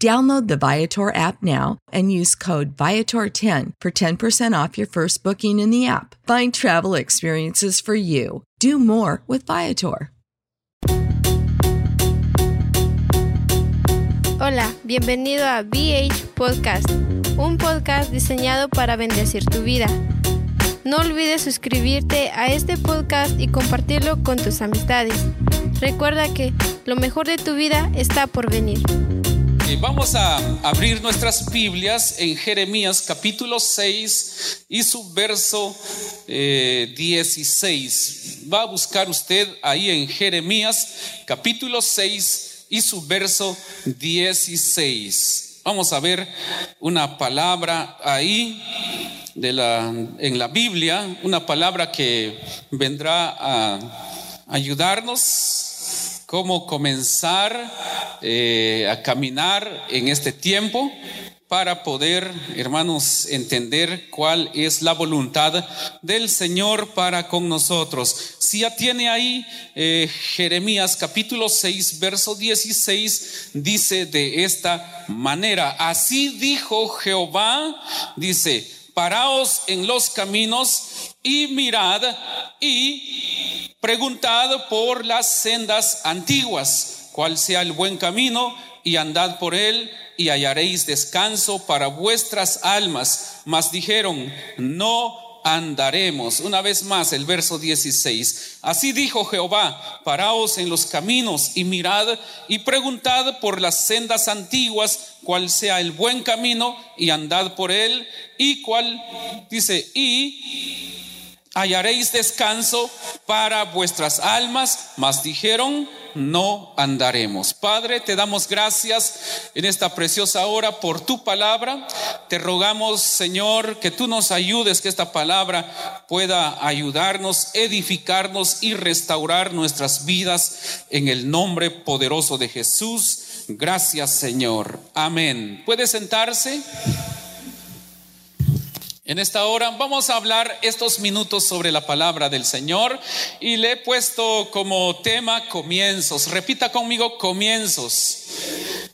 Download the Viator app now and use code Viator10 for 10% off your first booking in the app. Find travel experiences for you. Do more with Viator. Hola, bienvenido a BH Podcast, un podcast diseñado para bendecir tu vida. No olvides suscribirte a este podcast y compartirlo con tus amistades. Recuerda que lo mejor de tu vida está por venir. Vamos a abrir nuestras Biblias en Jeremías capítulo 6 y su verso eh, 16. Va a buscar usted ahí en Jeremías capítulo 6 y su verso 16. Vamos a ver una palabra ahí en la Biblia, una palabra que vendrá a ayudarnos cómo comenzar eh, a caminar en este tiempo para poder, hermanos, entender cuál es la voluntad del Señor para con nosotros. Si ya tiene ahí eh, Jeremías capítulo 6, verso 16, dice de esta manera, así dijo Jehová, dice, paraos en los caminos y mirad y preguntad por las sendas antiguas, cuál sea el buen camino y andad por él y hallaréis descanso para vuestras almas. Mas dijeron, no andaremos. Una vez más el verso 16. Así dijo Jehová, paraos en los caminos y mirad y preguntad por las sendas antiguas cuál sea el buen camino y andad por él y cuál dice y hallaréis descanso para vuestras almas, mas dijeron, no andaremos. Padre, te damos gracias en esta preciosa hora por tu palabra. Te rogamos, Señor, que tú nos ayudes, que esta palabra pueda ayudarnos, edificarnos y restaurar nuestras vidas en el nombre poderoso de Jesús. Gracias, Señor. Amén. ¿Puede sentarse? En esta hora vamos a hablar estos minutos sobre la palabra del Señor y le he puesto como tema comienzos. Repita conmigo comienzos.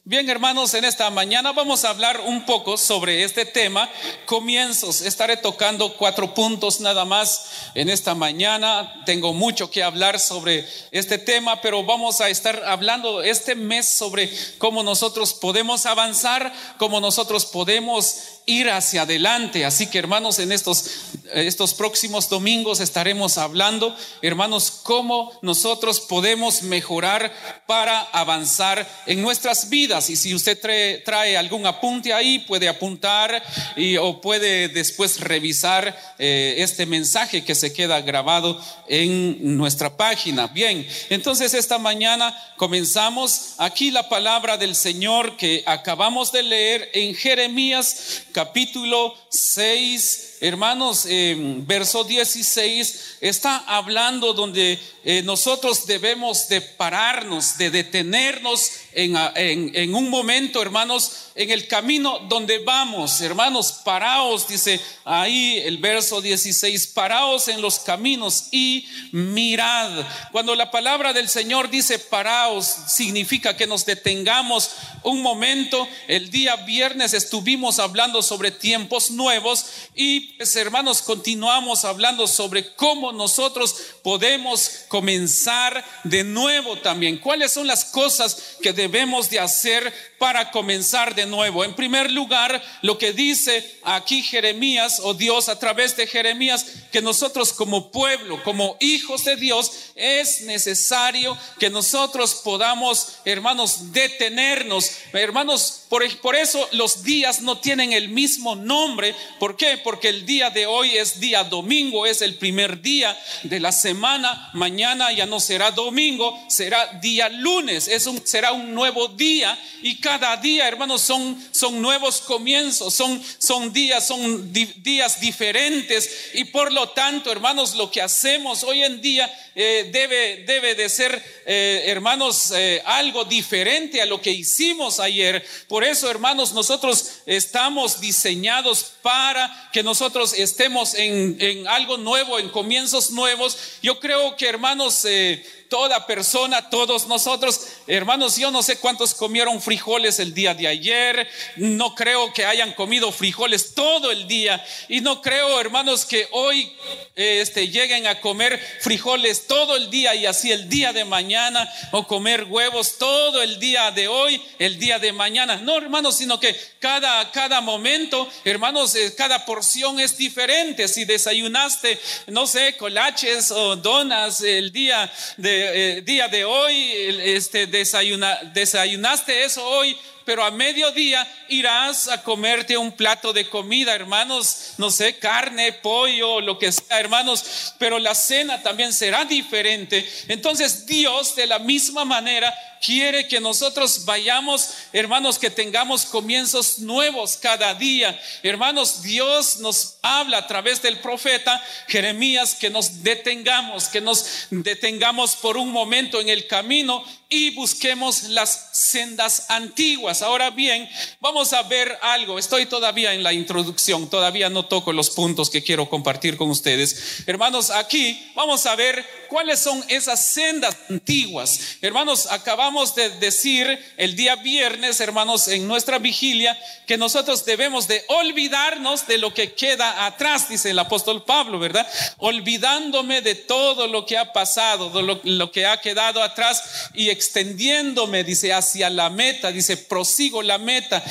Bien, hermanos, en esta mañana vamos a hablar un poco sobre este tema, comienzos. Estaré tocando cuatro puntos nada más en esta mañana. Tengo mucho que hablar sobre este tema, pero vamos a estar hablando este mes sobre cómo nosotros podemos avanzar, cómo nosotros podemos ir hacia adelante. Así que hermanos, en estos, estos próximos domingos estaremos hablando, hermanos, cómo nosotros podemos mejorar para avanzar en nuestras vidas. Y si usted trae, algún apunte ahí, puede apuntar y, o puede después revisar eh, este mensaje que se queda grabado en nuestra página. Bien, entonces esta mañana comenzamos aquí la palabra del Señor que acabamos de leer en Jeremías capítulo 6 hermanos, verso 16 está hablando donde eh, nosotros debemos de pararnos, de detenernos en, un momento, hermanos, en el camino donde vamos. Hermanos, paraos, dice ahí el verso 16, paraos en los caminos y mirad. Cuando la palabra del Señor dice paraos, significa que nos detengamos un momento. El día viernes estuvimos hablando sobre tiempos nuevos y, pues, hermanos, continuamos hablando sobre cómo nosotros podemos comenzar de nuevo también. ¿Cuáles son las cosas que debemos de hacer para comenzar de nuevo? En primer lugar, lo que dice aquí Jeremías o Dios a través de Jeremías, que nosotros como pueblo, como hijos de Dios, es necesario que nosotros podamos, hermanos, detenernos. Hermanos, por, eso los días no tienen el mismo nombre. ¿Por qué? Porque el día de hoy es día domingo, es el primer día de la semana. Mañana ya no será domingo, será día lunes. Es un, será un nuevo día y cada día, hermanos, son, son nuevos comienzos, son, son días, son días diferentes y por lo tanto, hermanos, lo que hacemos hoy en día eh, debe, debe de ser, eh, hermanos, eh, algo diferente a lo que hicimos ayer. Por eso, hermanos, nosotros estamos diseñados para que nosotros estemos en, en algo nuevo, en comienzos nuevos. Yo creo que, hermanos, toda persona, todos nosotros, hermanos, yo no sé cuántos comieron frijoles el día de ayer, no creo que hayan comido frijoles todo el día y no creo, hermanos, que hoy este, lleguen a comer frijoles todo el día y así el día de mañana o comer huevos todo el día de hoy, el día de mañana. No, hermanos, sino que cada, cada momento, hermanos, eh, cada porción es diferente. Si desayunaste, no sé, colaches o donas el día de eh, día de hoy, este, desayuna, desayunaste eso hoy, pero a mediodía irás a comerte un plato de comida, hermanos, no sé, carne, pollo, lo que sea, hermanos, pero la cena también será diferente. Entonces Dios de la misma manera quiere que nosotros vayamos, hermanos, que tengamos comienzos nuevos cada día. Hermanos, Dios nos habla a través del profeta Jeremías que nos detengamos, que nos detengamos por un momento en el camino y busquemos las sendas antiguas. Ahora bien, vamos a ver algo. Estoy todavía en la introducción, todavía no toco los puntos que quiero compartir con ustedes. Hermanos, aquí vamos a ver cuáles son esas sendas antiguas. Hermanos, acabamos de decir el día viernes, hermanos, en nuestra vigilia, que nosotros debemos de olvidarnos de lo que queda atrás, dice el apóstol Pablo, ¿verdad? Olvidándome de todo lo que ha pasado, de lo, que ha quedado atrás y extendiéndome, dice, hacia la meta, dice, prosigo la meta,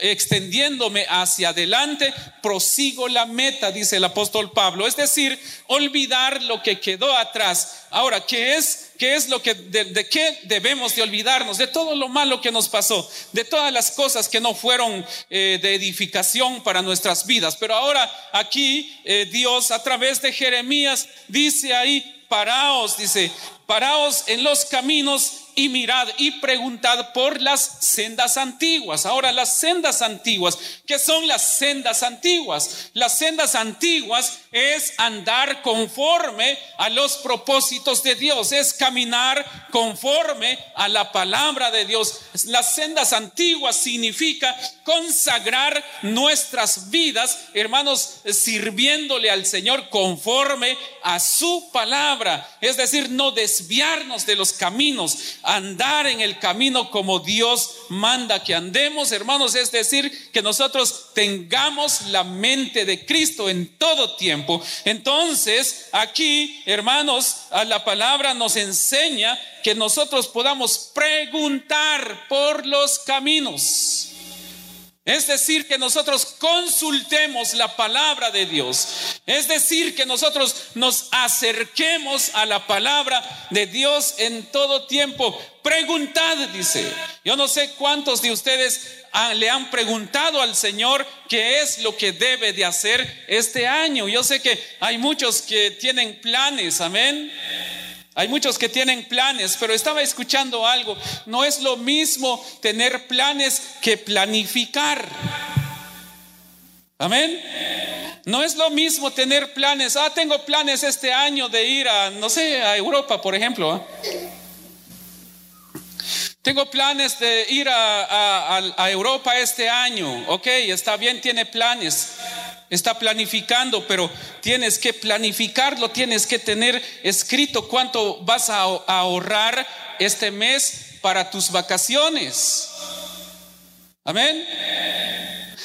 extendiéndome hacia adelante, prosigo la meta, dice el apóstol Pablo. Es decir, olvidar lo que quedó atrás. Ahora, ¿qué es? ¿Qué es lo que, de, qué debemos de olvidarnos? De todo lo malo que nos pasó, de todas las cosas que no fueron eh, de edificación para nuestras vidas. Pero ahora aquí eh, Dios a través de Jeremías dice ahí, paraos, dice, paraos en los caminos y mirad y preguntad por las sendas antiguas. Ahora, las sendas antiguas, ¿qué son las sendas antiguas? Las sendas antiguas es andar conforme a los propósitos de Dios, es caminar conforme a la palabra de Dios. Las sendas antiguas significa consagrar nuestras vidas, hermanos, sirviéndole al Señor conforme a su palabra, es decir, no desviarnos de los caminos andar en el camino como Dios manda que andemos, hermanos, es decir, que nosotros tengamos la mente de Cristo en todo tiempo. Entonces, aquí, hermanos, a la palabra nos enseña que nosotros podamos preguntar por los caminos. Es decir, que nosotros consultemos la palabra de Dios. Es decir, que nosotros nos acerquemos a la palabra de Dios en todo tiempo. Preguntad, dice. Yo no sé cuántos de ustedes le han preguntado al Señor qué es lo que debe de hacer este año. Yo sé que hay muchos que tienen planes, amén. Hay muchos que tienen planes, pero estaba escuchando algo. No es lo mismo tener planes que planificar. Amén. No es lo mismo tener planes. Ah, tengo planes este año de ir a, no sé, a Europa, por ejemplo. ¿ah? Tengo planes de ir a, Europa este año. Ok, está bien, tiene planes. Está planificando, pero tienes que planificarlo, tienes que tener escrito cuánto vas a ahorrar este mes para tus vacaciones. Amén.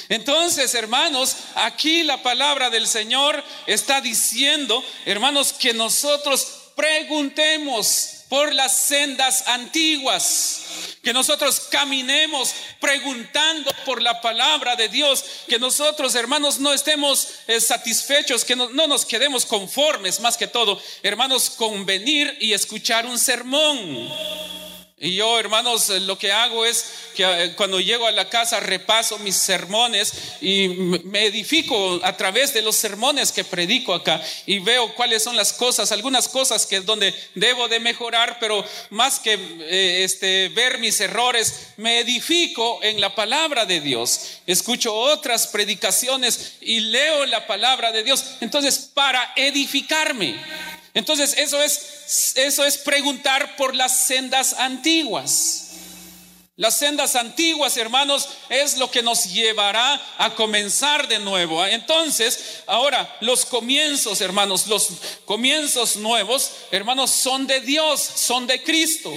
Entonces, hermanos, aquí la palabra del Señor está diciendo, hermanos, que nosotros preguntemos por las sendas antiguas, que nosotros caminemos preguntando por la palabra de Dios, que nosotros, hermanos, no estemos eh, satisfechos, que no, no nos quedemos conformes, más que todo, hermanos, con venir y escuchar un sermón. Y yo, hermanos, eh, lo que hago es que eh, cuando llego a la casa repaso mis sermones y me edifico a través de los sermones que predico acá y veo cuáles son las cosas, algunas cosas que donde debo de mejorar, pero más que eh, este, ver mis errores, me edifico en la palabra de Dios. Escucho otras predicaciones y leo la palabra de Dios. Entonces, para edificarme. Entonces, eso es, eso es preguntar por las sendas antiguas. Las sendas antiguas, hermanos, es lo que nos llevará a comenzar de nuevo. Entonces, ahora, los comienzos, hermanos, los comienzos nuevos, hermanos, son de Dios, son de Cristo.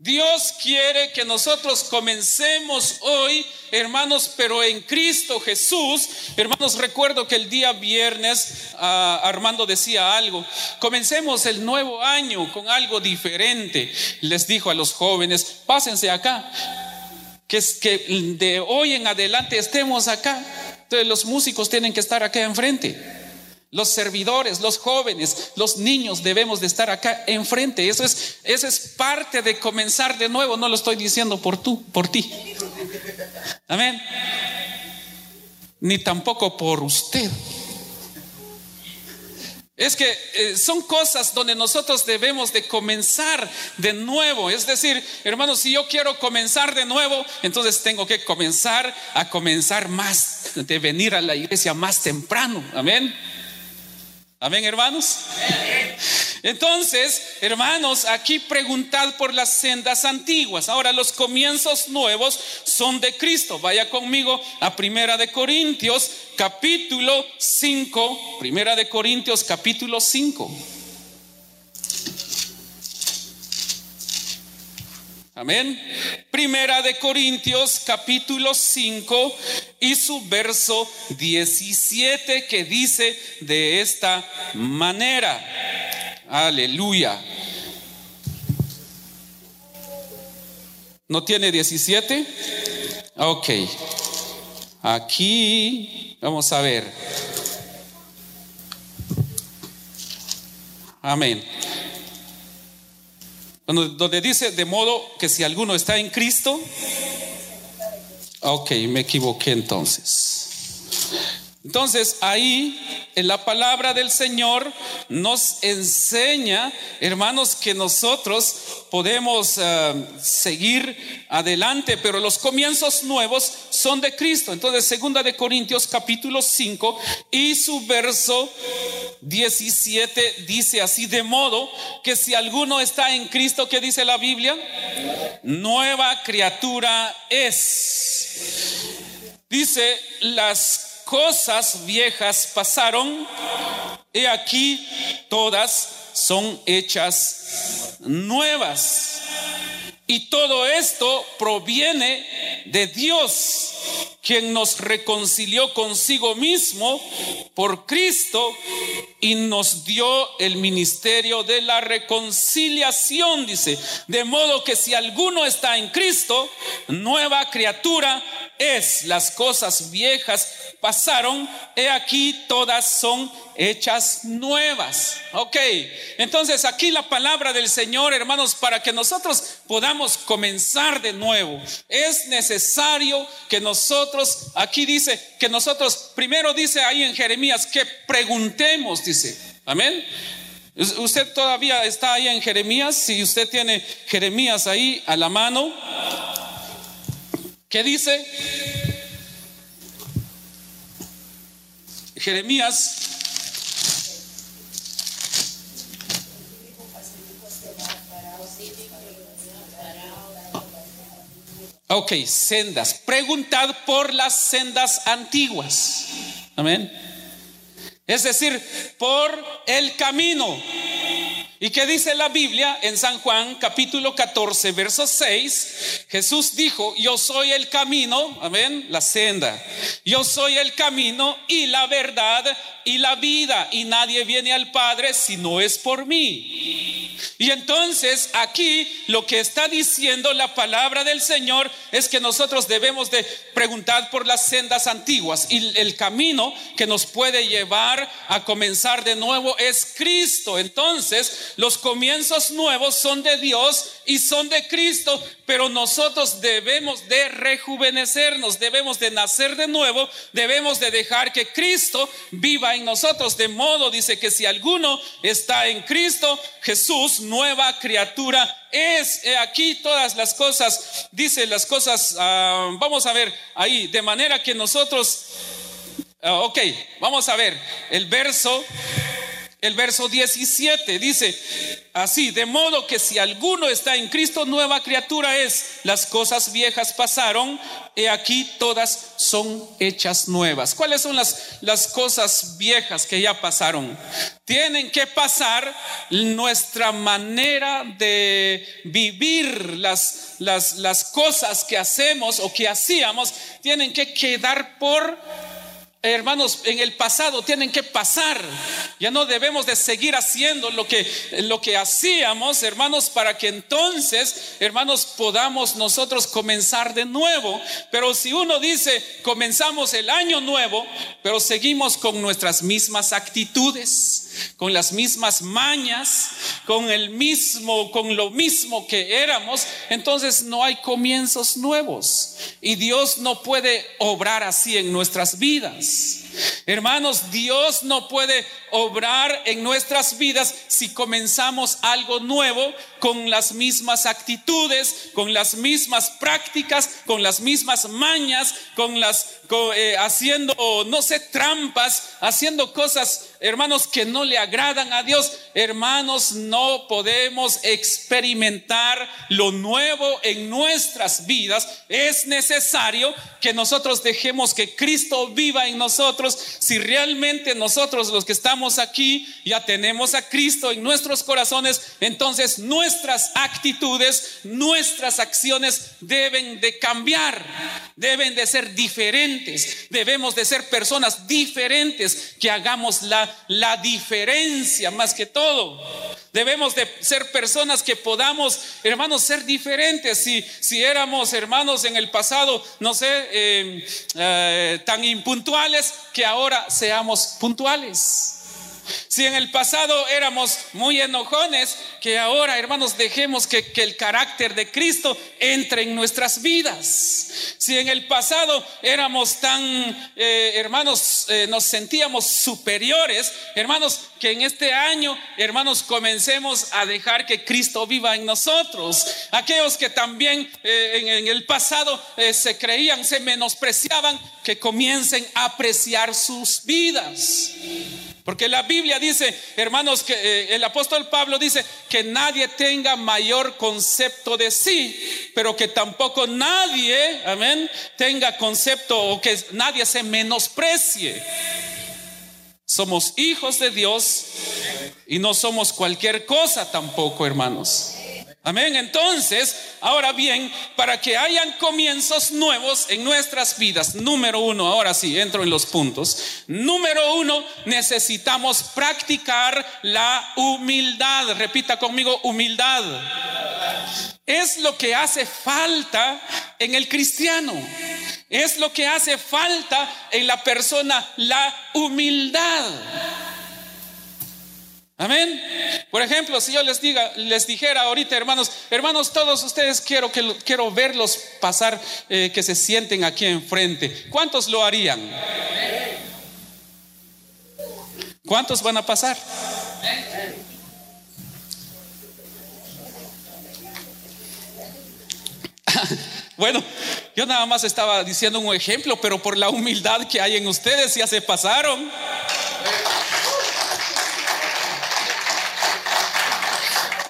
Dios quiere que nosotros comencemos hoy, hermanos, pero en Cristo Jesús. Hermanos, recuerdo que el día viernes ah, Armando decía algo. Comencemos el nuevo año con algo diferente. Les dijo a los jóvenes, pásense acá. Que, que de hoy en adelante estemos acá. Entonces los músicos tienen que estar acá enfrente. Los servidores, los jóvenes, los niños debemos de estar acá enfrente. Eso es, eso es parte de comenzar de nuevo. No lo estoy diciendo por tú, por ti. Amén. Ni tampoco por usted. Es que eh, son cosas donde nosotros debemos de comenzar de nuevo. Es decir, hermanos, si yo quiero comenzar de nuevo, entonces tengo que comenzar a comenzar más, de venir a la iglesia más temprano. Amén. Amén, hermanos. Entonces, hermanos, aquí preguntad por las sendas antiguas. Ahora, los comienzos nuevos son de Cristo. Vaya conmigo a Primera de Corintios, capítulo 5. Primera de Corintios, capítulo 5. Amén. Primera de Corintios capítulo 5 y su verso 17 que dice de esta manera. Aleluya. ¿No tiene 17? Ok. Aquí vamos a ver. Amén donde dice, de modo que si alguno está en Cristo, ok, me equivoqué entonces. Entonces ahí en la palabra del Señor nos enseña, hermanos, que nosotros podemos eh, seguir adelante, pero los comienzos nuevos son de Cristo. Entonces, segunda de Corintios capítulo 5 y su verso 17 dice así, de modo que si alguno está en Cristo, ¿qué dice la Biblia? Nueva criatura es. Dice, las cosas viejas pasaron, y aquí todas son hechas nuevas. Y todo esto proviene de Dios, quien nos reconcilió consigo mismo por Cristo y nos dio el ministerio de la reconciliación, dice. De modo que si alguno está en Cristo, nueva criatura es, las cosas viejas pasaron, he aquí todas son hechas nuevas. Ok, entonces aquí la palabra del Señor, hermanos, para que nosotros podamos comenzar de nuevo, es necesario que nosotros, aquí dice, que nosotros, primero dice ahí en Jeremías, que preguntemos, dice, amén. Usted todavía está ahí en Jeremías, si usted tiene Jeremías ahí a la mano, ¿qué dice? Jeremías Ok, sendas. Preguntad por las sendas antiguas. Amén. Es decir, por el camino. ¿Y qué dice la Biblia en San Juan capítulo 14, verso 6? Jesús dijo, yo soy el camino, amén, la senda. Yo soy el camino y la verdad y la vida y nadie viene al Padre si no es por mí. Y entonces aquí lo que está diciendo la palabra del Señor es que nosotros debemos de preguntar por las sendas antiguas y el camino que nos puede llevar a comenzar de nuevo es Cristo. Entonces los comienzos nuevos son de Dios y son de Cristo, pero nosotros debemos de rejuvenecernos, debemos de nacer de nuevo, debemos de dejar que Cristo viva en nosotros. De modo, dice que si alguno está en Cristo, Jesús, nueva criatura es. aquí todas las cosas, dice las cosas, ah, vamos a ver ahí, de manera que nosotros, ah, ok, vamos a ver el verso el verso 17 dice así, de modo que si alguno está en Cristo, nueva criatura es, las cosas viejas pasaron, y aquí todas son hechas nuevas. ¿Cuáles son las, las cosas viejas que ya pasaron? Tienen que pasar nuestra manera de vivir, las, las, las cosas que hacemos o que hacíamos, tienen que quedar por hermanos, en el pasado tienen que pasar. Ya no debemos de seguir haciendo lo que, lo que hacíamos, hermanos, para que entonces, hermanos, podamos nosotros comenzar de nuevo. Pero si uno dice, comenzamos el año nuevo, pero seguimos con nuestras mismas actitudes, con las mismas mañas, con el mismo, con lo mismo que éramos, entonces no hay comienzos nuevos. Y Dios no puede obrar así en nuestras vidas. Hermanos, Dios no puede obrar en nuestras vidas si comenzamos algo nuevo con las mismas actitudes, con las mismas prácticas, con las mismas mañas, con las eh, haciendo no sé trampas, haciendo cosas, hermanos, que no le agradan a Dios. Hermanos, no podemos experimentar lo nuevo en nuestras vidas. Es necesario que nosotros dejemos que Cristo viva en nosotros si realmente nosotros los que estamos aquí ya tenemos a Cristo en nuestros corazones, entonces nuestras actitudes, nuestras acciones deben de cambiar, deben de ser diferentes, debemos de ser personas diferentes que hagamos la, la diferencia más que todo. Debemos de ser personas que podamos, hermanos, ser diferentes. Si, si éramos hermanos en el pasado, no sé, eh, eh, tan impuntuales, que ahora seamos puntuales. Si en el pasado éramos muy enojones, que ahora, hermanos, dejemos que, el carácter de Cristo entre en nuestras vidas. Si en el pasado éramos tan, eh, hermanos, eh, nos sentíamos superiores, hermanos, que en este año, hermanos, comencemos a dejar que Cristo viva en nosotros. Aquellos que también eh, en, el pasado se creían, se menospreciaban, que comiencen a apreciar sus vidas. Porque la Biblia dice, hermanos, que eh, el apóstol Pablo dice que nadie tenga mayor concepto de sí, pero que tampoco nadie, amén, tenga concepto o que nadie se menosprecie. Somos hijos de Dios y no somos cualquier cosa tampoco, hermanos. Amén. Entonces, ahora bien, para que hayan comienzos nuevos en nuestras vidas, número uno, ahora sí, entro en los puntos. Número uno, necesitamos practicar la humildad. Repita conmigo, humildad. Es lo que hace falta en el cristiano. Es lo que hace falta en la persona, la humildad. Amén. Por ejemplo, si yo les diga, les dijera ahorita, hermanos, hermanos, todos ustedes quiero que quiero verlos pasar, eh, que se sienten aquí enfrente. ¿Cuántos lo harían? ¿Cuántos van a pasar? Bueno, yo nada más estaba diciendo un ejemplo, pero por la humildad que hay en ustedes ya se pasaron.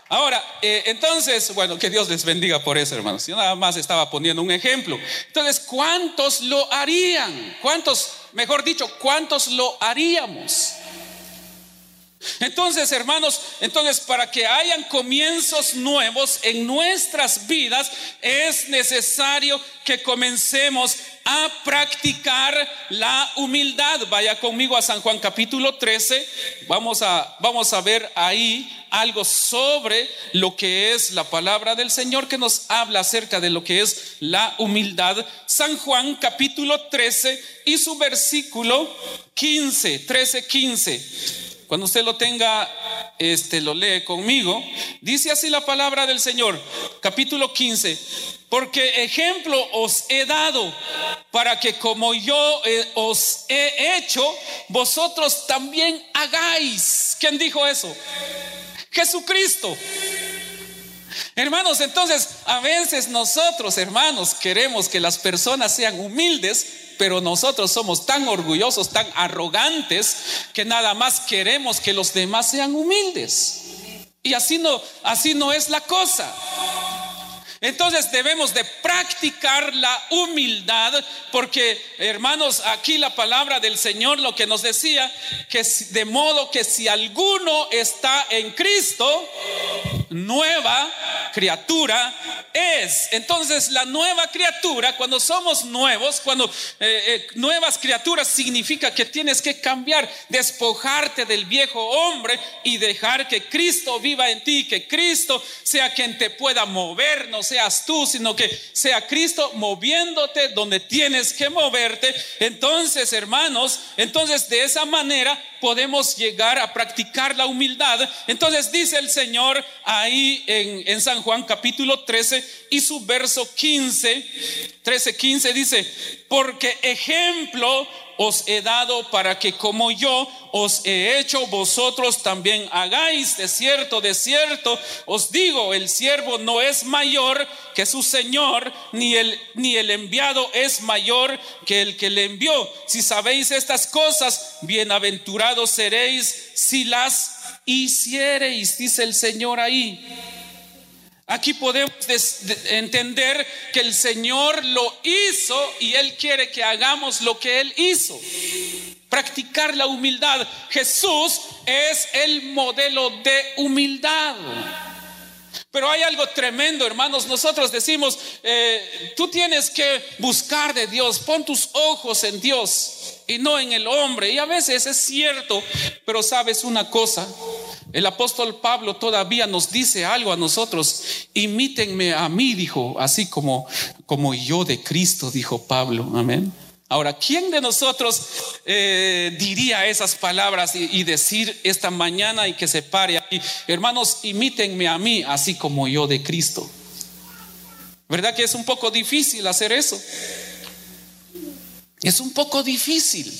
Ahora, eh, entonces, bueno, que Dios les bendiga por eso, hermanos. Yo nada más estaba poniendo un ejemplo. Entonces, ¿cuántos lo harían? ¿Cuántos, mejor dicho, cuántos lo haríamos? Entonces, hermanos, entonces para que hayan comienzos nuevos en nuestras vidas es necesario que comencemos a practicar la humildad. Vaya conmigo a San Juan capítulo 13. Vamos a vamos a ver ahí algo sobre lo que es la palabra del Señor que nos habla acerca de lo que es la humildad. San Juan capítulo 13 y su versículo 15, 13, 15. Cuando usted lo tenga, este lo lee conmigo. Dice así la palabra del Señor, capítulo 15. Porque ejemplo os he dado para que como yo eh, os he hecho, vosotros también hagáis. ¿Quién dijo eso? Jesucristo. Hermanos, entonces a veces nosotros, hermanos, queremos que las personas sean humildes, pero nosotros somos tan orgullosos, tan arrogantes, que nada más queremos que los demás sean humildes. Y así no, así no es la cosa. Entonces debemos de practicar la humildad porque, hermanos, aquí la palabra del Señor lo que nos decía, que de modo que si alguno está en Cristo, nueva criatura es. Entonces la nueva criatura, cuando somos nuevos, cuando eh, eh, nuevas criaturas significa que tienes que cambiar, despojarte del viejo hombre y dejar que Cristo viva en ti, que Cristo sea quien te pueda mover, no seas tú, sino que sea Cristo moviéndote donde tienes que moverte. Entonces, hermanos, entonces de esa manera podemos llegar a practicar la humildad. Entonces dice el Señor ahí en, San Juan capítulo 13 y su verso 15, 13, 15 dice, porque ejemplo os he dado para que como yo os he hecho, vosotros también hagáis. De cierto, de cierto, os digo, el siervo no es mayor que su Señor, ni el, ni el enviado es mayor que el que le envió. Si sabéis estas cosas, bienaventurados seréis si las hiciereis, dice el Señor ahí. Aquí podemos entender que el Señor lo hizo y Él quiere que hagamos lo que Él hizo. Practicar la humildad. Jesús es el modelo de humildad. Pero hay algo tremendo, hermanos. Nosotros decimos, eh, tú tienes que buscar de Dios, pon tus ojos en Dios y no en el hombre. Y a veces es cierto, pero sabes una cosa, el apóstol Pablo todavía nos dice algo a nosotros. Imítenme a mí, dijo, así como, como yo de Cristo, dijo Pablo. Amén. Ahora, ¿quién de nosotros eh, diría esas palabras y, decir esta mañana y que se pare aquí? Hermanos, imítenme a mí, así como yo de Cristo. ¿Verdad que es un poco difícil hacer eso? Es un poco difícil,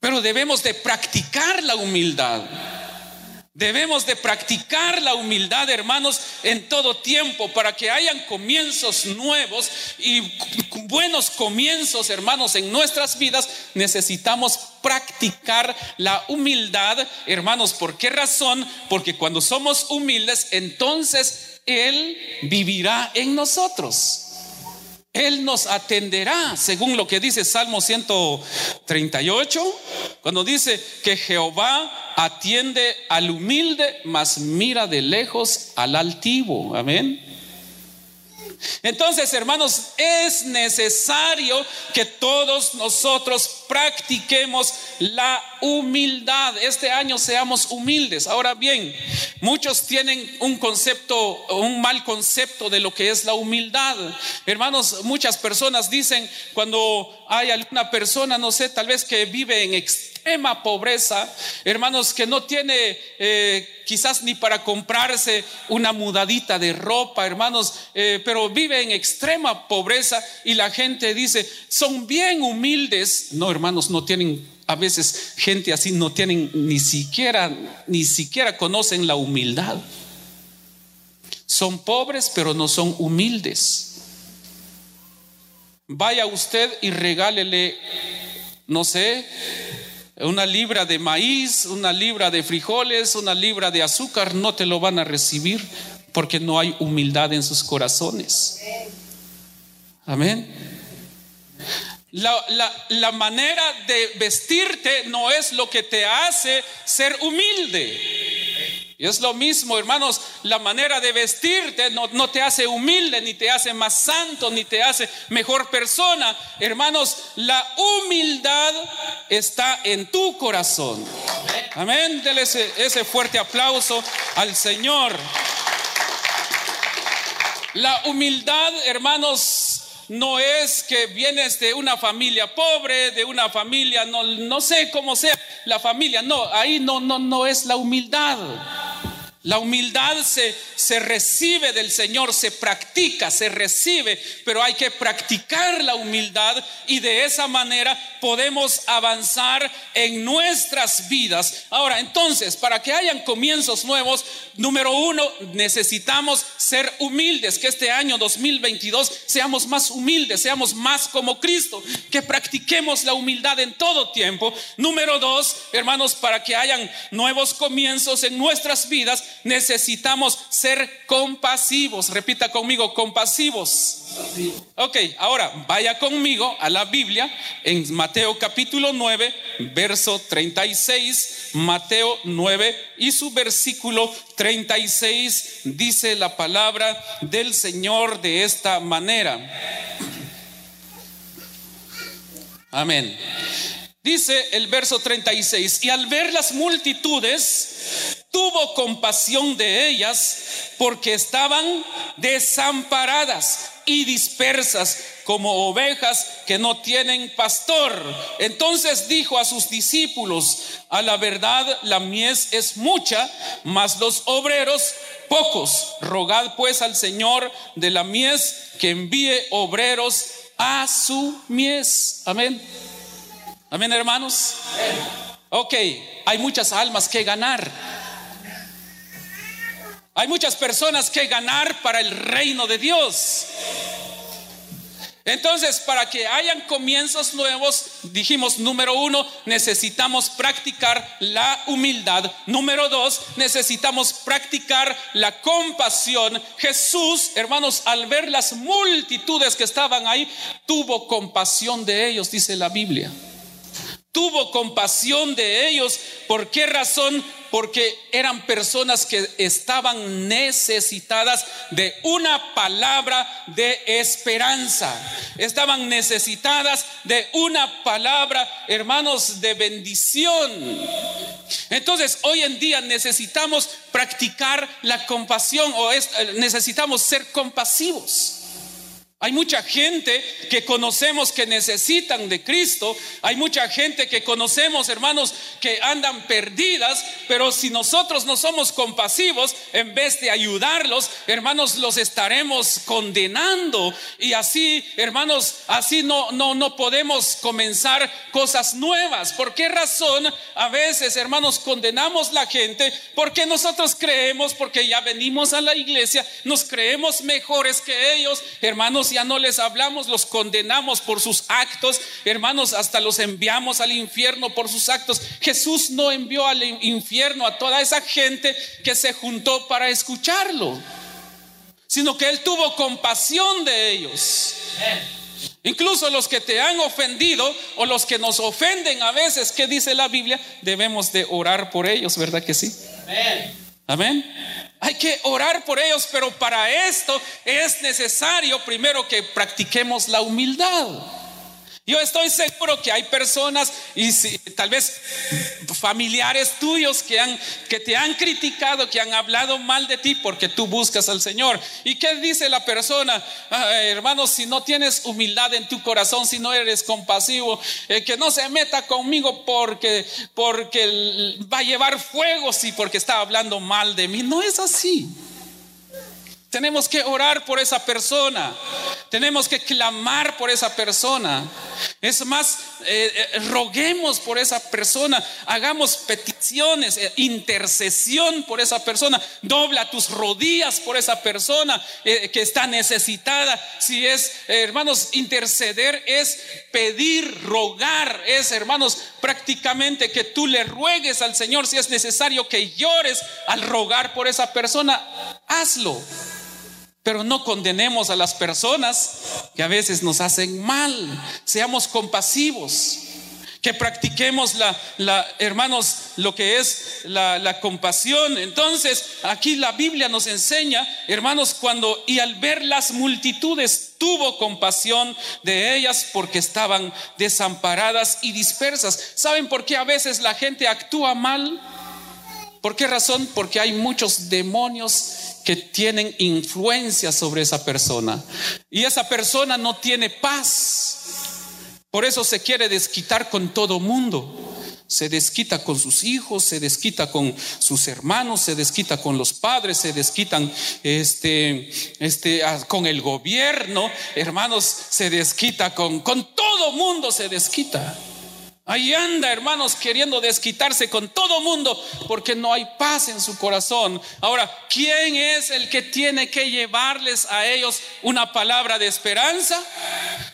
pero debemos de practicar la humildad. Debemos de practicar la humildad, hermanos, en todo tiempo para que hayan comienzos nuevos y buenos comienzos, hermanos, en nuestras vidas. Necesitamos practicar la humildad, hermanos. ¿Por qué razón? Porque cuando somos humildes, entonces Él vivirá en nosotros. Él nos atenderá, según lo que dice Salmo 138, cuando dice que Jehová atiende al humilde, mas mira de lejos al altivo. Amén. Entonces, hermanos, es necesario que todos nosotros practiquemos la humildad. Este año seamos humildes. Ahora bien, muchos tienen un concepto, un mal concepto de lo que es la humildad. Hermanos, muchas personas dicen cuando hay alguna persona, no sé, tal vez que vive en extrema pobreza, hermanos, que no tiene eh, quizás ni para comprarse una mudadita de ropa, hermanos, eh, pero vive en extrema pobreza y la gente dice, son bien humildes. No, hermanos, no tienen, a veces gente así no tienen ni siquiera, ni siquiera conocen la humildad. Son pobres, pero no son humildes. Vaya usted y regálele, no sé, una libra de maíz, una libra de frijoles, una libra de azúcar, no te lo van a recibir porque no hay humildad en sus corazones. Amén. La, la, manera de vestirte no es lo que te hace ser humilde. Y es lo mismo, hermanos, la manera de vestirte no, te hace humilde, ni te hace más santo, ni te hace mejor persona. Hermanos, la humildad está en tu corazón. Amén. Dele ese fuerte aplauso al Señor. La humildad, hermanos, no es que vienes de una familia pobre, de una familia, no, no sé cómo sea la familia, no, ahí no, no, no es la humildad. La humildad se, se, recibe del Señor, se practica, se recibe, pero hay que practicar la humildad y de esa manera podemos avanzar en nuestras vidas. Ahora, entonces, para que hayan comienzos nuevos, número uno, necesitamos ser humildes, que este año 2022 seamos más humildes, seamos más como Cristo, que practiquemos la humildad en todo tiempo. Número dos, hermanos, para que hayan nuevos comienzos en nuestras vidas, necesitamos ser compasivos. Repita conmigo, compasivos. Ok, ahora vaya conmigo a la Biblia en Mateo capítulo 9, verso 36. Mateo 9 y su versículo 36 dice la palabra del Señor de esta manera. Amén. Dice el verso 36, y al ver las multitudes, tuvo compasión de ellas porque estaban desamparadas y dispersas como ovejas que no tienen pastor. Entonces dijo a sus discípulos, a la verdad la mies es mucha, mas los obreros pocos. Rogad pues al Señor de la mies que envíe obreros a su mies. Amén. Amén, hermanos. Ok, hay muchas almas que ganar. Hay muchas personas que ganar para el reino de Dios. Entonces, para que hayan comienzos nuevos, dijimos, número uno, necesitamos practicar la humildad. Número dos, necesitamos practicar la compasión. Jesús, hermanos, al ver las multitudes que estaban ahí, tuvo compasión de ellos, dice la Biblia tuvo compasión de ellos. ¿Por qué razón? Porque eran personas que estaban necesitadas de una palabra de esperanza. Estaban necesitadas de una palabra, hermanos, de bendición. Entonces, hoy en día necesitamos practicar la compasión o necesitamos ser compasivos. Hay mucha gente que conocemos que necesitan de Cristo. Hay mucha gente que conocemos, hermanos, que andan perdidas. Pero si nosotros no somos compasivos, en vez de ayudarlos, hermanos, los estaremos condenando. Y así, hermanos, así no, no, no podemos comenzar cosas nuevas. ¿Por qué razón a veces, hermanos, condenamos la gente? Porque nosotros creemos, porque ya venimos a la iglesia, nos creemos mejores que ellos, hermanos ya no les hablamos, los condenamos por sus actos, hermanos, hasta los enviamos al infierno por sus actos. Jesús no envió al infierno a toda esa gente que se juntó para escucharlo, sino que Él tuvo compasión de ellos. Incluso los que te han ofendido o los que nos ofenden a veces, ¿qué dice la Biblia? Debemos de orar por ellos, ¿verdad que sí? Hay que orar por ellos, pero para esto es necesario primero que practiquemos la humildad. Yo estoy seguro que hay personas y tal vez familiares tuyos que, han, que te han criticado, que han hablado mal de ti porque tú buscas al Señor. ¿Y qué dice la persona? hermano, si no tienes humildad en tu corazón, si no eres compasivo, eh, que no se meta conmigo porque, porque va a llevar fuego, sí, porque está hablando mal de mí. No es así. Tenemos que orar por esa persona. Tenemos que clamar por esa persona. Es más, eh, eh, roguemos por esa persona. Hagamos peticiones, eh, intercesión por esa persona. Dobla tus rodillas por esa persona que está necesitada. Si es, hermanos, interceder es pedir, rogar. Es, hermanos, prácticamente que tú le ruegues al Señor si es necesario que llores al rogar por esa persona. Hazlo. Pero no condenemos a las personas que a veces nos hacen mal. Seamos compasivos. Que practiquemos la, hermanos, lo que es la, la compasión. Entonces, aquí la Biblia nos enseña, hermanos, cuando y al ver las multitudes tuvo compasión de ellas porque estaban desamparadas y dispersas. ¿Saben por qué a veces la gente actúa mal? ¿Por qué razón? Porque hay muchos demonios que tienen influencia sobre esa persona. Y esa persona no tiene paz. Por eso se quiere desquitar con todo mundo. Se desquita con sus hijos, se desquita con sus hermanos, se desquita con los padres, se desquitan este, este, con el gobierno. Hermanos, se desquita con, con todo mundo, se desquita. Ahí anda, hermanos, queriendo desquitarse con todo mundo porque no hay paz en su corazón. Ahora, ¿quién es el que tiene que llevarles a ellos una palabra de esperanza?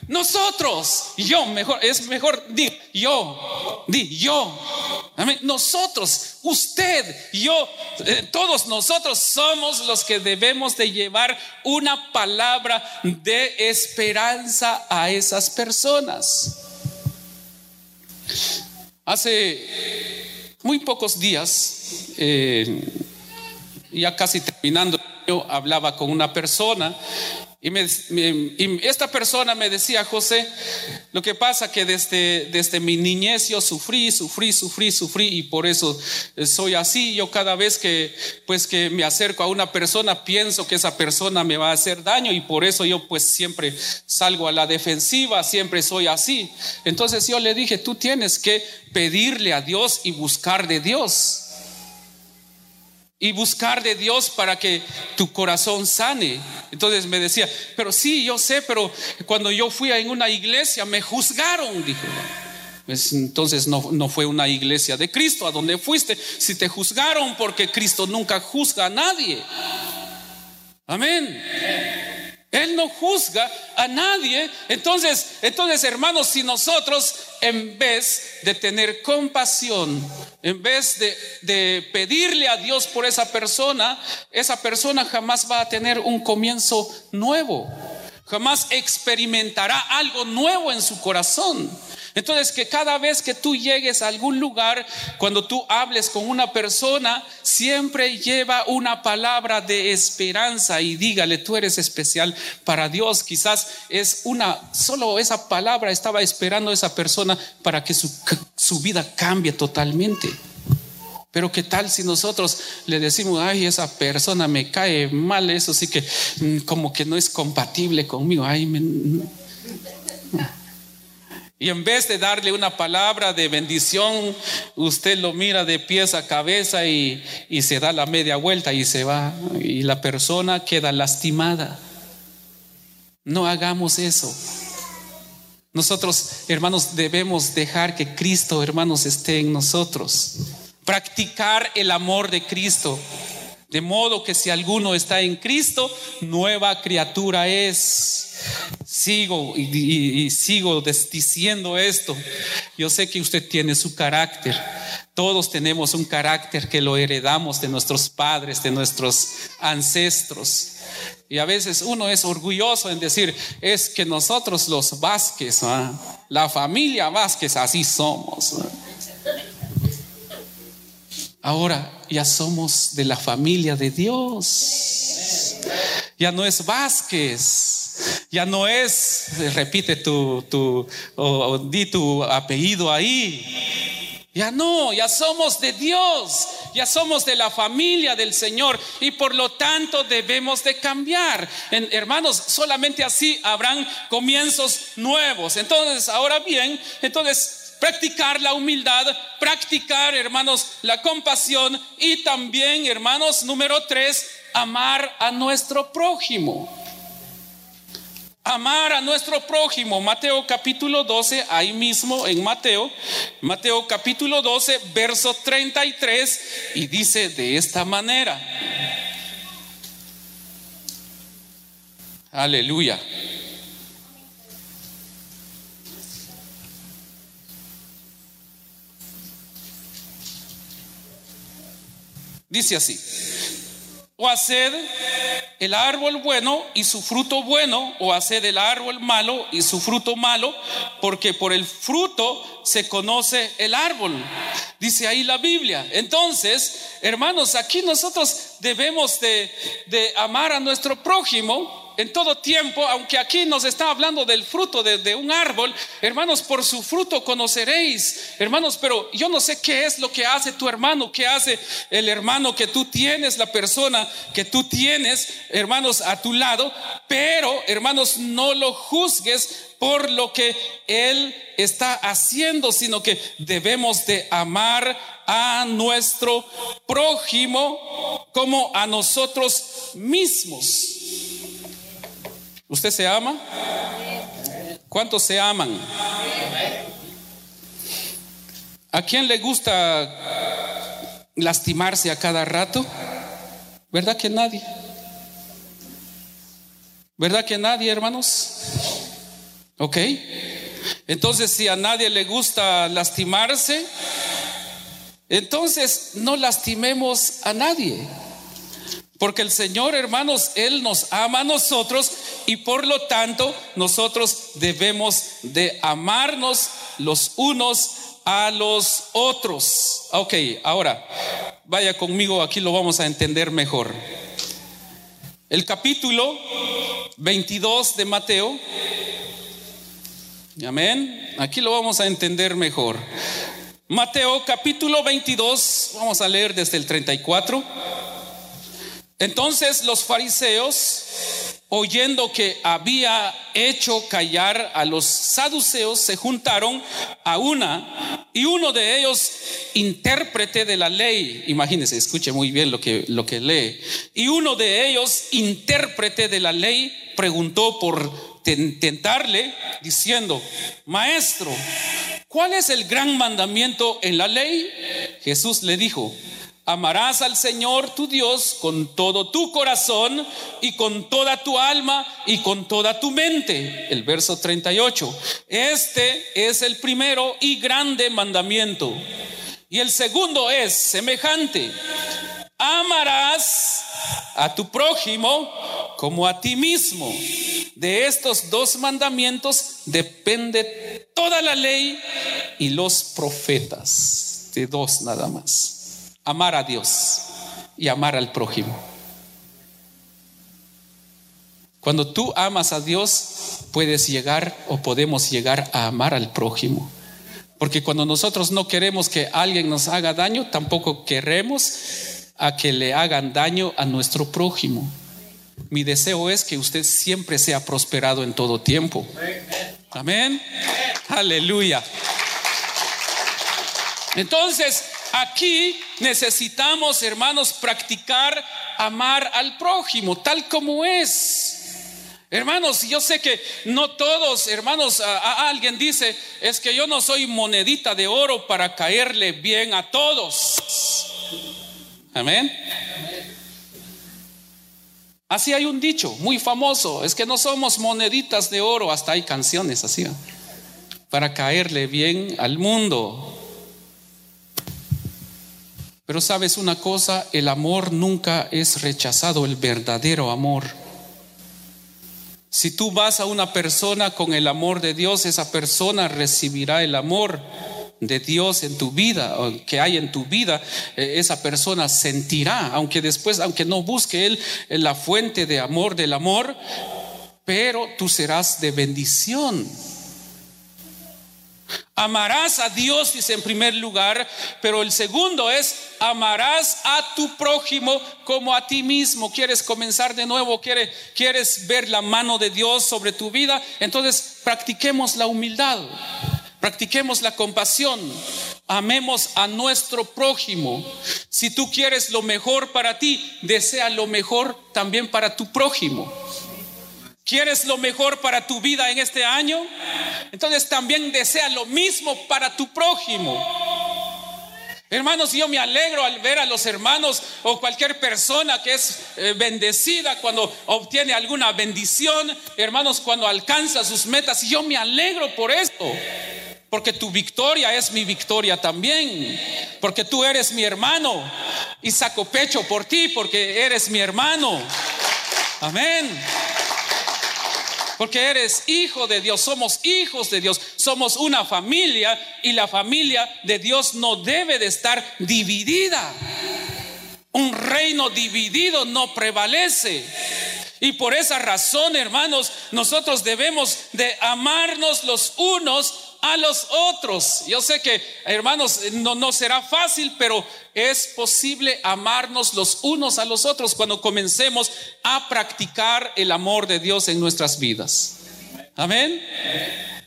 Nosotros. Yo, mejor, es mejor, di yo, di yo. Nosotros, usted, yo, eh, todos nosotros somos los que debemos de llevar una palabra de esperanza a esas personas. Hace muy pocos días, eh, ya casi terminando, yo hablaba con una persona y, esta persona me decía, José, lo que pasa que desde, desde mi niñez yo sufrí, sufrí, sufrí, sufrí y por eso soy así. Yo cada vez que pues que me acerco a una persona pienso que esa persona me va a hacer daño y por eso yo pues siempre salgo a la defensiva, siempre soy así. Entonces yo le dije, tú tienes que pedirle a Dios y buscar de Dios y buscar de Dios para que tu corazón sane. Entonces me decía, pero sí, yo sé, pero cuando yo fui a una iglesia me juzgaron, dijo. Pues entonces no, no fue una iglesia de Cristo a donde fuiste. Si te juzgaron porque Cristo nunca juzga a nadie. Amén. Él no juzga a nadie. Entonces, entonces, hermanos, si nosotros en vez de tener compasión, en vez de, de, pedirle a Dios por esa persona, esa persona jamás va a tener un comienzo nuevo. Jamás experimentará algo nuevo en su corazón. Entonces, que cada vez que tú llegues a algún lugar, cuando tú hables con una persona, siempre lleva una palabra de esperanza y dígale, tú eres especial para Dios. Quizás es una, solo esa palabra estaba esperando esa persona para que su, su vida cambie totalmente. Pero qué tal si nosotros le decimos, ay, esa persona me cae mal, eso sí que mm, como que no es compatible conmigo, ay, me, y en vez de darle una palabra de bendición, usted lo mira de pies a cabeza y, y se da la media vuelta y se va. Y la persona queda lastimada. No hagamos eso. Nosotros, hermanos, debemos dejar que Cristo, hermanos, esté en nosotros. Practicar el amor de Cristo. De modo que si alguno está en Cristo, nueva criatura es. Sigo y, sigo diciendo esto. Yo sé que usted tiene su carácter. Todos tenemos un carácter que lo heredamos de nuestros padres, de nuestros ancestros. Y a veces uno es orgulloso en decir, es que nosotros los Vázquez, ¿ah? la familia Vázquez, así somos. Ahora ya somos de la familia de Dios. Ya no es Vázquez, ya no es, repite tu, tu o, di tu apellido ahí. Ya no, ya somos de Dios, ya somos de la familia del Señor y por lo tanto debemos de cambiar. hermanos, solamente así habrán comienzos nuevos. Entonces, ahora bien, entonces practicar la humildad, practicar, hermanos, la compasión y también, hermanos, número tres, amar a nuestro prójimo. Amar a nuestro prójimo. Mateo capítulo 12, ahí mismo en Mateo, Mateo capítulo 12, verso 33, y dice de esta manera. Aleluya. Dice así, o haced el árbol bueno y su fruto bueno, o haced el árbol malo y su fruto malo, porque por el fruto se conoce el árbol. Dice ahí la Biblia. Entonces, hermanos, aquí nosotros debemos de, de amar a nuestro prójimo en todo tiempo, aunque aquí nos está hablando del fruto de, un árbol, hermanos, por su fruto conoceréis, hermanos, pero yo no sé qué es lo que hace tu hermano, qué hace el hermano que tú tienes, la persona que tú tienes, hermanos, a tu lado, pero, hermanos, no lo juzgues por lo que él está haciendo, sino que debemos de amar a nuestro prójimo como a nosotros mismos. ¿Usted se ama? ¿Cuántos se aman? ¿A quién le gusta lastimarse a cada rato? ¿Verdad que nadie? ¿Verdad que nadie, hermanos? ¿Ok? Entonces, si a nadie le gusta lastimarse, entonces no lastimemos a nadie. Porque el Señor, hermanos, Él nos ama a nosotros y por lo tanto nosotros debemos de amarnos los unos a los otros. Ok, ahora, vaya conmigo, aquí lo vamos a entender mejor. El capítulo 22 de Mateo. Amén. Aquí lo vamos a entender mejor. Mateo capítulo 22, vamos a leer desde el 34. Entonces los fariseos, oyendo que había hecho callar a los saduceos, se juntaron a una y uno de ellos, intérprete de la ley, imagínense, escuche muy bien lo que, lo que lee, y uno de ellos, intérprete de la ley, preguntó por tentarle diciendo, maestro, ¿cuál es el gran mandamiento en la ley? Jesús le dijo, Amarás al Señor tu Dios con todo tu corazón y con toda tu alma y con toda tu mente. El verso 38. Este es el primero y grande mandamiento. Y el segundo es semejante. Amarás a tu prójimo como a ti mismo. De estos dos mandamientos depende toda la ley y los profetas. De dos nada más amar a Dios y amar al prójimo. Cuando tú amas a Dios, puedes llegar o podemos llegar a amar al prójimo. Porque cuando nosotros no queremos que alguien nos haga daño, tampoco queremos a que le hagan daño a nuestro prójimo. Mi deseo es que usted siempre sea prosperado en todo tiempo. Amén. Aleluya. Entonces, Aquí necesitamos, hermanos, practicar amar al prójimo tal como es. Hermanos, yo sé que no todos, hermanos, a, alguien dice, es que yo no soy monedita de oro para caerle bien a todos. Amén. Así hay un dicho muy famoso, es que no somos moneditas de oro, hasta hay canciones así, para caerle bien al mundo. Pero sabes una cosa, el amor nunca es rechazado, el verdadero amor. Si tú vas a una persona con el amor de Dios, esa persona recibirá el amor. de Dios en tu vida, que hay en tu vida, eh, esa persona sentirá, aunque después, aunque no busque él la fuente de amor del amor, pero tú serás de bendición. Amarás a Dios, dice en primer lugar, pero el segundo es, amarás a tu prójimo como a ti mismo. ¿Quieres comenzar de nuevo? ¿Quieres, ¿Quieres ver la mano de Dios sobre tu vida? Entonces practiquemos la humildad, practiquemos la compasión, amemos a nuestro prójimo. Si tú quieres lo mejor para ti, desea lo mejor también para tu prójimo. ¿Quieres lo mejor para tu vida en este año? Entonces también desea lo mismo para tu prójimo. Hermanos, yo me alegro al ver a los hermanos o cualquier persona que es eh, bendecida cuando obtiene alguna bendición, hermanos, cuando alcanza sus metas. Yo me alegro por esto, porque tu victoria es mi victoria también, porque tú eres mi hermano y saco pecho por ti porque eres mi hermano. Amén. Porque eres hijo de Dios, somos hijos de Dios, somos una familia y la familia de Dios no debe de estar dividida. Un reino dividido no prevalece. Y por esa razón, hermanos, nosotros debemos de amarnos los unos a los otros. Yo sé que, hermanos, no, no será fácil, pero es posible amarnos los unos a los otros cuando comencemos a practicar el amor de Dios en nuestras vidas. Amén.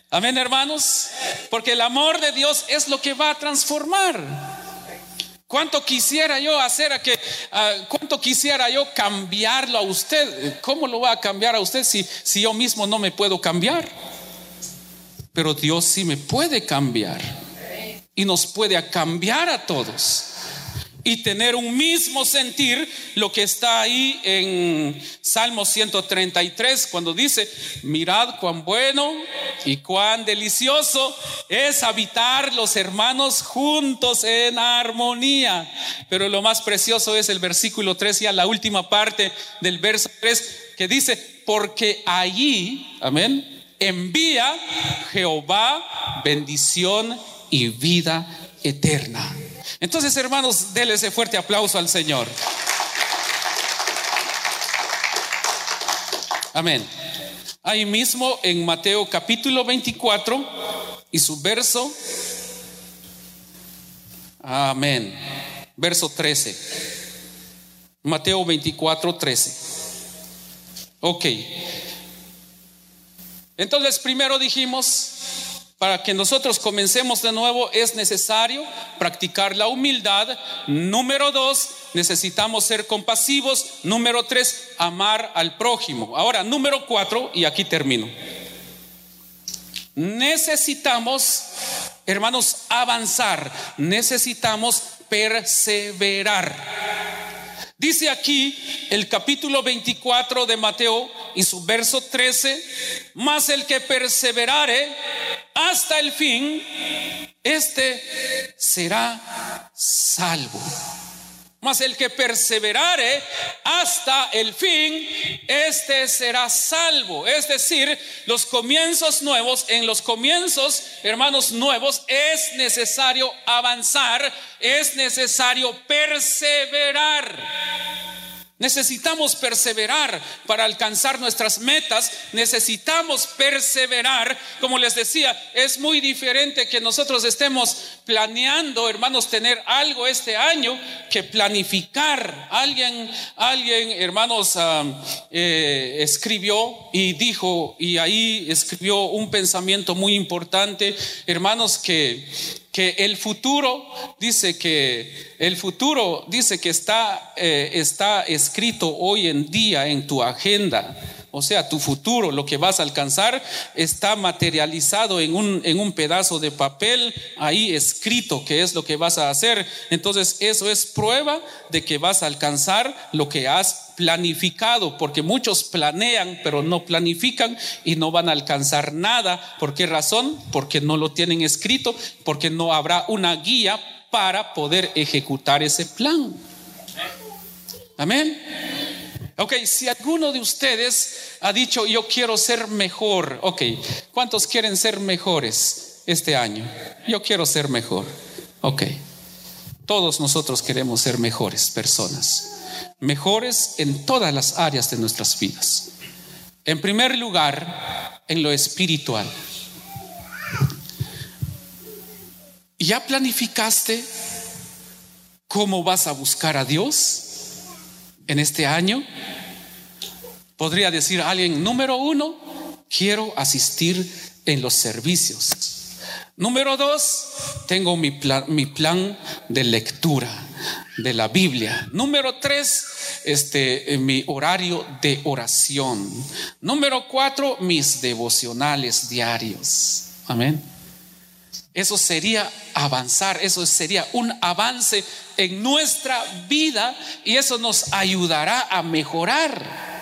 Amén, hermanos. Porque el amor de Dios es lo que va a transformar. ¿Cuánto quisiera yo hacer a que, cuánto quisiera yo cambiarlo a usted? ¿Cómo lo va a cambiar a usted si, si yo mismo no me puedo cambiar? Pero Dios sí me puede cambiar y nos puede cambiar a todos y tener un mismo sentir, lo que está ahí en Salmo 133, cuando dice, mirad cuán bueno y cuán delicioso es habitar los hermanos juntos en armonía. Pero lo más precioso es el versículo 3, ya la última parte del verso 3, que dice, porque allí, amén, envía Jehová bendición y vida eterna. Entonces, hermanos, denle ese fuerte aplauso al Señor. Amén. Ahí mismo en Mateo capítulo 24 y su verso. Amén. Verso 13. Mateo 24, 13. Ok. Entonces, primero dijimos, para que nosotros comencemos de nuevo es necesario practicar la humildad. Número dos, necesitamos ser compasivos. Número tres, amar al prójimo. Ahora, número cuatro, y aquí termino. Necesitamos, hermanos, avanzar. Necesitamos perseverar. Dice aquí el capítulo 24 de Mateo y su verso 13, más el que perseverare hasta el fin, este será salvo. El que perseverare hasta el fin, este será salvo. Es decir, los comienzos nuevos, en los comienzos, hermanos nuevos, es necesario avanzar, es necesario perseverar. Necesitamos perseverar para alcanzar nuestras metas. Necesitamos perseverar. Como les decía, es muy diferente que nosotros estemos planeando, hermanos, tener algo este año que planificar. Alguien, alguien, hermanos, ah, eh, escribió y dijo, y ahí escribió un pensamiento muy importante, hermanos, que que el futuro dice que el futuro dice que está, eh, está escrito hoy en día en tu agenda. O sea, tu futuro, lo que vas a alcanzar, está materializado en un, en un pedazo de papel ahí escrito que es lo que vas a hacer. Entonces, eso es prueba de que vas a alcanzar lo que has planificado, porque muchos planean, pero no planifican y no van a alcanzar nada. ¿Por qué razón? Porque no lo tienen escrito, porque no habrá una guía para poder ejecutar ese plan. Amén. Ok, si alguno de ustedes ha dicho yo quiero ser mejor, ok, ¿cuántos quieren ser mejores? este año? Yo quiero ser mejor. Ok. Todos nosotros queremos ser mejores personas. Mejores en todas las áreas de nuestras vidas. En primer lugar, en lo espiritual. ¿Ya planificaste cómo vas a buscar a Dios en este año? Podría decir alguien, número uno, quiero asistir en los servicios. Número dos, tengo mi plan, mi plan de lectura de la Biblia. Número tres, este, mi horario de oración. Número cuatro, mis devocionales diarios. Amén. Eso sería avanzar, eso sería un avance en nuestra vida y eso nos ayudará a mejorar.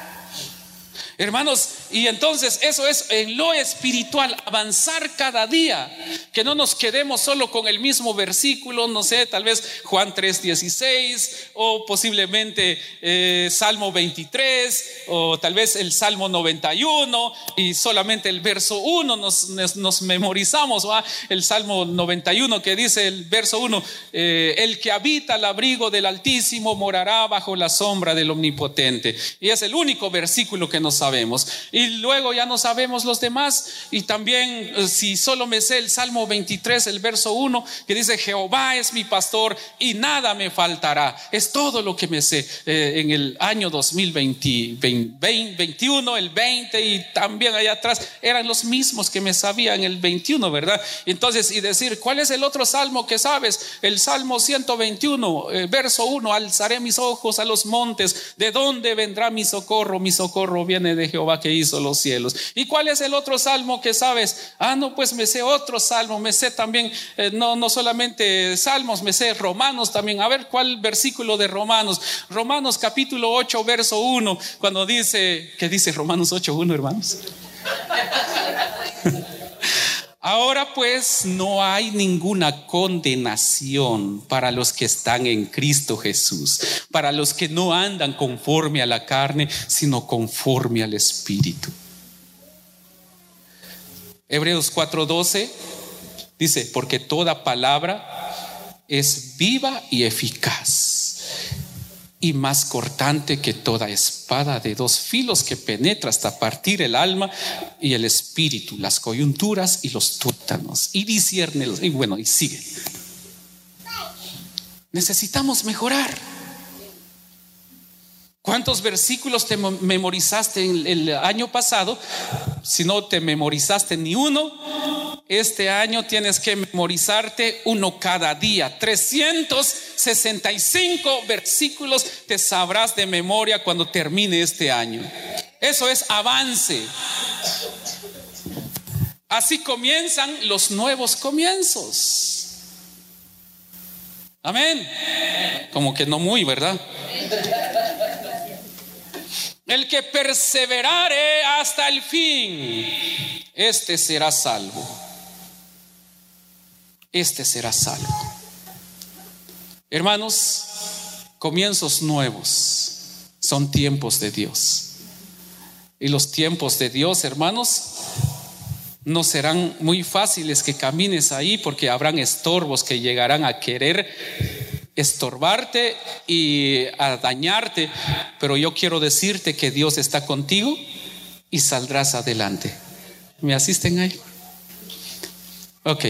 Hermanos, y entonces eso es en lo espiritual, avanzar cada día, que no nos quedemos solo con el mismo versículo, no sé, tal vez Juan 3:16 o posiblemente eh, Salmo 23 o tal vez el Salmo 91 y solamente el verso 1 nos, nos, memorizamos, ¿va? el Salmo 91 que dice el verso 1, eh, el que habita al abrigo del Altísimo morará bajo la sombra del Omnipotente. Y es el único versículo que nos sabemos. Y luego ya no sabemos los demás. Y también eh, si solo me sé el Salmo 23, el verso 1, que dice, Jehová es mi pastor y nada me faltará. Es todo lo que me sé eh, en el año 2021, el 20 y también allá atrás eran los mismos que me sabía en el 21, ¿verdad? Entonces, y decir, ¿cuál es el otro salmo que sabes? El Salmo 121, eh, verso 1, alzaré mis ojos a los montes, ¿de dónde vendrá mi socorro? Mi socorro viene de Jehová que hizo los cielos. ¿Y cuál es el otro salmo que sabes? Ah, no, pues me sé otro salmo, me sé también, eh, no, no solamente salmos, me sé romanos también. A ver, ¿cuál versículo de romanos? Romanos capítulo 8, verso 1, cuando dice, ¿qué dice Romanos 8, 1, hermanos? Ahora pues no hay ninguna condenación para los que están en Cristo Jesús, para los que no andan conforme a la carne, sino conforme al Espíritu. Hebreos 4:12 dice, porque toda palabra es viva y eficaz y más cortante que toda espada de dos filos que penetra hasta partir el alma y el espíritu, las coyunturas y los tuétanos, y discierne, y bueno, y sigue. Necesitamos mejorar. ¿Cuántos versículos te memorizaste el año pasado? Si no te memorizaste ni uno, este año tienes que memorizarte uno cada día. 365 versículos te sabrás de memoria cuando termine este año. Eso es avance. Así comienzan los nuevos comienzos. Amén. Como que no muy, ¿verdad? El que perseverare hasta el fin, este será salvo este será salvo. Hermanos, comienzos nuevos son tiempos de Dios. Y los tiempos de Dios, hermanos, no serán muy fáciles que camines ahí porque habrán estorbos que llegarán a querer estorbarte y a dañarte. Pero yo quiero decirte que Dios está contigo y saldrás adelante. ¿Me asisten ahí? Ok.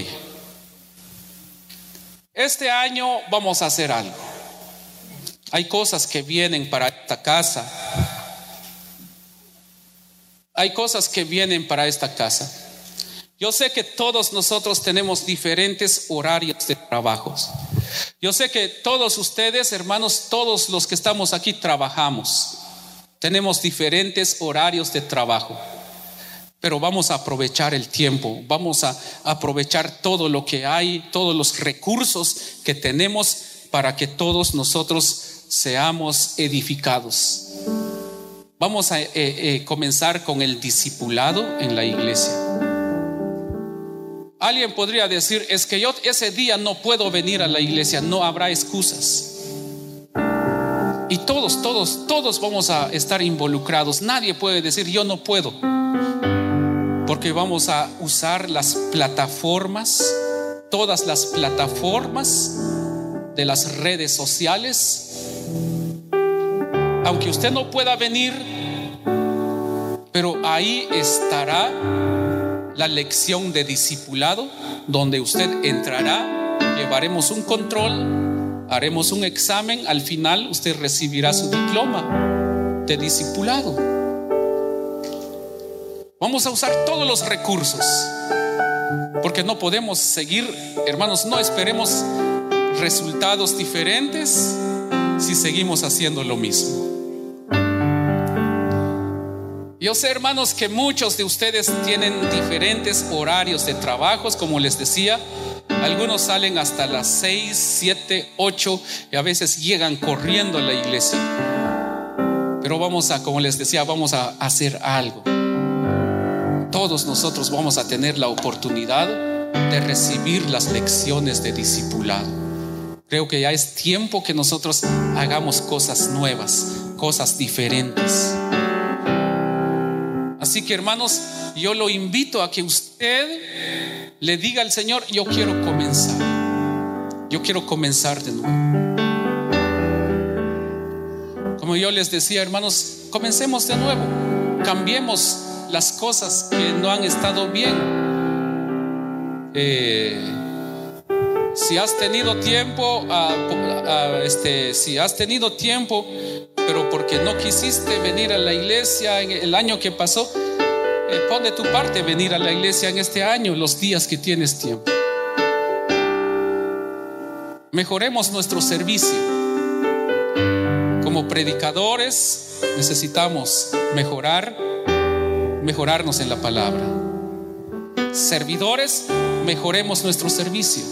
Este año vamos a hacer algo. Hay cosas que vienen para esta casa. Hay cosas que vienen para esta casa. Yo sé que todos nosotros tenemos diferentes horarios de trabajos. Yo sé que todos ustedes, hermanos, todos los que estamos aquí trabajamos. Tenemos diferentes horarios de trabajo pero vamos a aprovechar el tiempo, vamos a aprovechar todo lo que hay, todos los recursos que tenemos para que todos nosotros seamos edificados. Vamos a eh, eh, comenzar con el discipulado en la iglesia. Alguien podría decir, es que yo ese día no puedo venir a la iglesia, no habrá excusas. Y todos, todos, todos vamos a estar involucrados. Nadie puede decir, yo no puedo. porque vamos a usar las plataformas, todas las plataformas de las redes sociales. Aunque usted no pueda venir, pero ahí estará la lección de discipulado, donde usted entrará, llevaremos un control, haremos un examen, al final usted recibirá su diploma de discipulado. Vamos a usar todos los recursos, porque no podemos seguir, hermanos, no esperemos resultados diferentes si seguimos haciendo lo mismo. Yo sé, hermanos, que muchos de ustedes tienen diferentes horarios de trabajos, como les decía. Algunos salen hasta las 6, 7, 8 y a veces llegan corriendo a la iglesia. Pero vamos a, como les decía, vamos a hacer algo. Todos nosotros vamos a tener la oportunidad de recibir las lecciones de discipulado. Creo que ya es tiempo que nosotros hagamos cosas nuevas, cosas diferentes. Así que hermanos, yo lo invito a que usted le diga al Señor, yo quiero comenzar. Yo quiero comenzar de nuevo. Como yo les decía, hermanos, comencemos de nuevo. Cambiemos las cosas que no han estado bien. Eh, si has tenido tiempo, este, si has tenido tiempo pero porque no quisiste venir a la iglesia en el año que pasó, eh, pon de tu parte venir a la iglesia en este año, los días que tienes tiempo. Mejoremos nuestro servicio. Como predicadores necesitamos mejorar, mejorarnos en la palabra. Servidores, mejoremos nuestro servicio.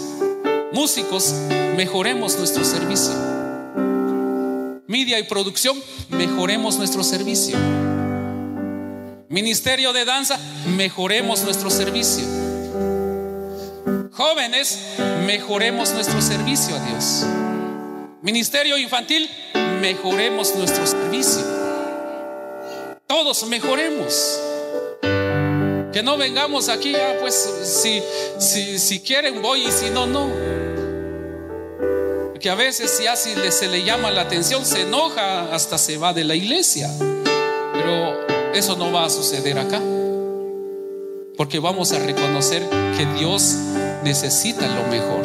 Músicos, mejoremos nuestro servicio media y producción, mejoremos nuestro servicio. Ministerio de danza, mejoremos nuestro servicio. Jóvenes, mejoremos nuestro servicio a Dios. Ministerio infantil, mejoremos nuestro servicio. Todos mejoremos. Que no vengamos aquí, ah, pues si, si, si quieren voy y si no, no que a veces si así se le llama la atención, se enoja, hasta se va de la iglesia. Pero eso no va a suceder acá. Porque vamos a reconocer que Dios necesita lo mejor.